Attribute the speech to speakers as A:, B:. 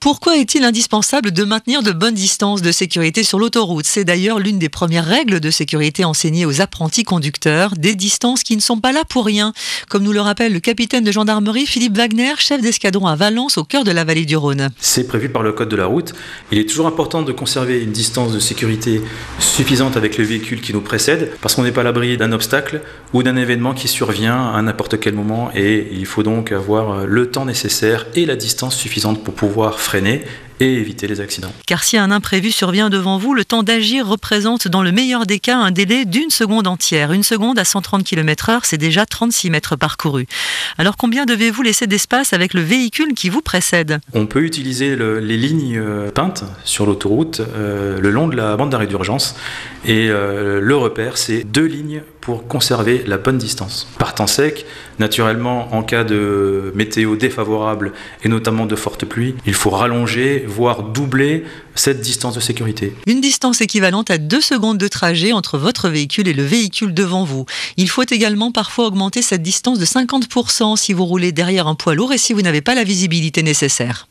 A: Pourquoi est-il indispensable de maintenir de bonnes distances de sécurité sur l'autoroute? C'est d'ailleurs l'une des premières règles de sécurité enseignées aux apprentis conducteurs, des distances qui ne sont pas là pour rien, comme nous le rappelle le capitaine de gendarmerie Philippe Wagner, chef d'escadron à Valence au cœur de la vallée du Rhône.
B: C'est prévu par le code de la route. Il est toujours important de conserver une distance de sécurité suffisante avec le véhicule qui nous précède, parce qu'on n'est pas à l'abri d'un obstacle ou d'un événement qui survient à n'importe quel moment, et il faut donc avoir le temps nécessaire et la distance suffisante pour pouvoir freiner et éviter les accidents.
A: Car si un imprévu survient devant vous, le temps d'agir représente dans le meilleur des cas un délai d'une seconde entière. Une seconde à 130 km/h, c'est déjà 36 mètres parcourus. Alors combien devez-vous laisser d'espace avec le véhicule qui vous précède?
B: On peut utiliser les lignes euh, peintes sur l'autoroute euh, le long de la bande d'arrêt d'urgence et euh, le repère, c'est deux lignes pour conserver la bonne distance. Par temps sec, naturellement, en cas de météo défavorable et notamment de fortes pluies, il faut rallonger, voire doubler cette distance de sécurité.
A: Une distance équivalente à deux secondes de trajet entre votre véhicule et le véhicule devant vous. Il faut également parfois augmenter cette distance de 50% si vous roulez derrière un poids lourd et si vous n'avez pas la visibilité nécessaire.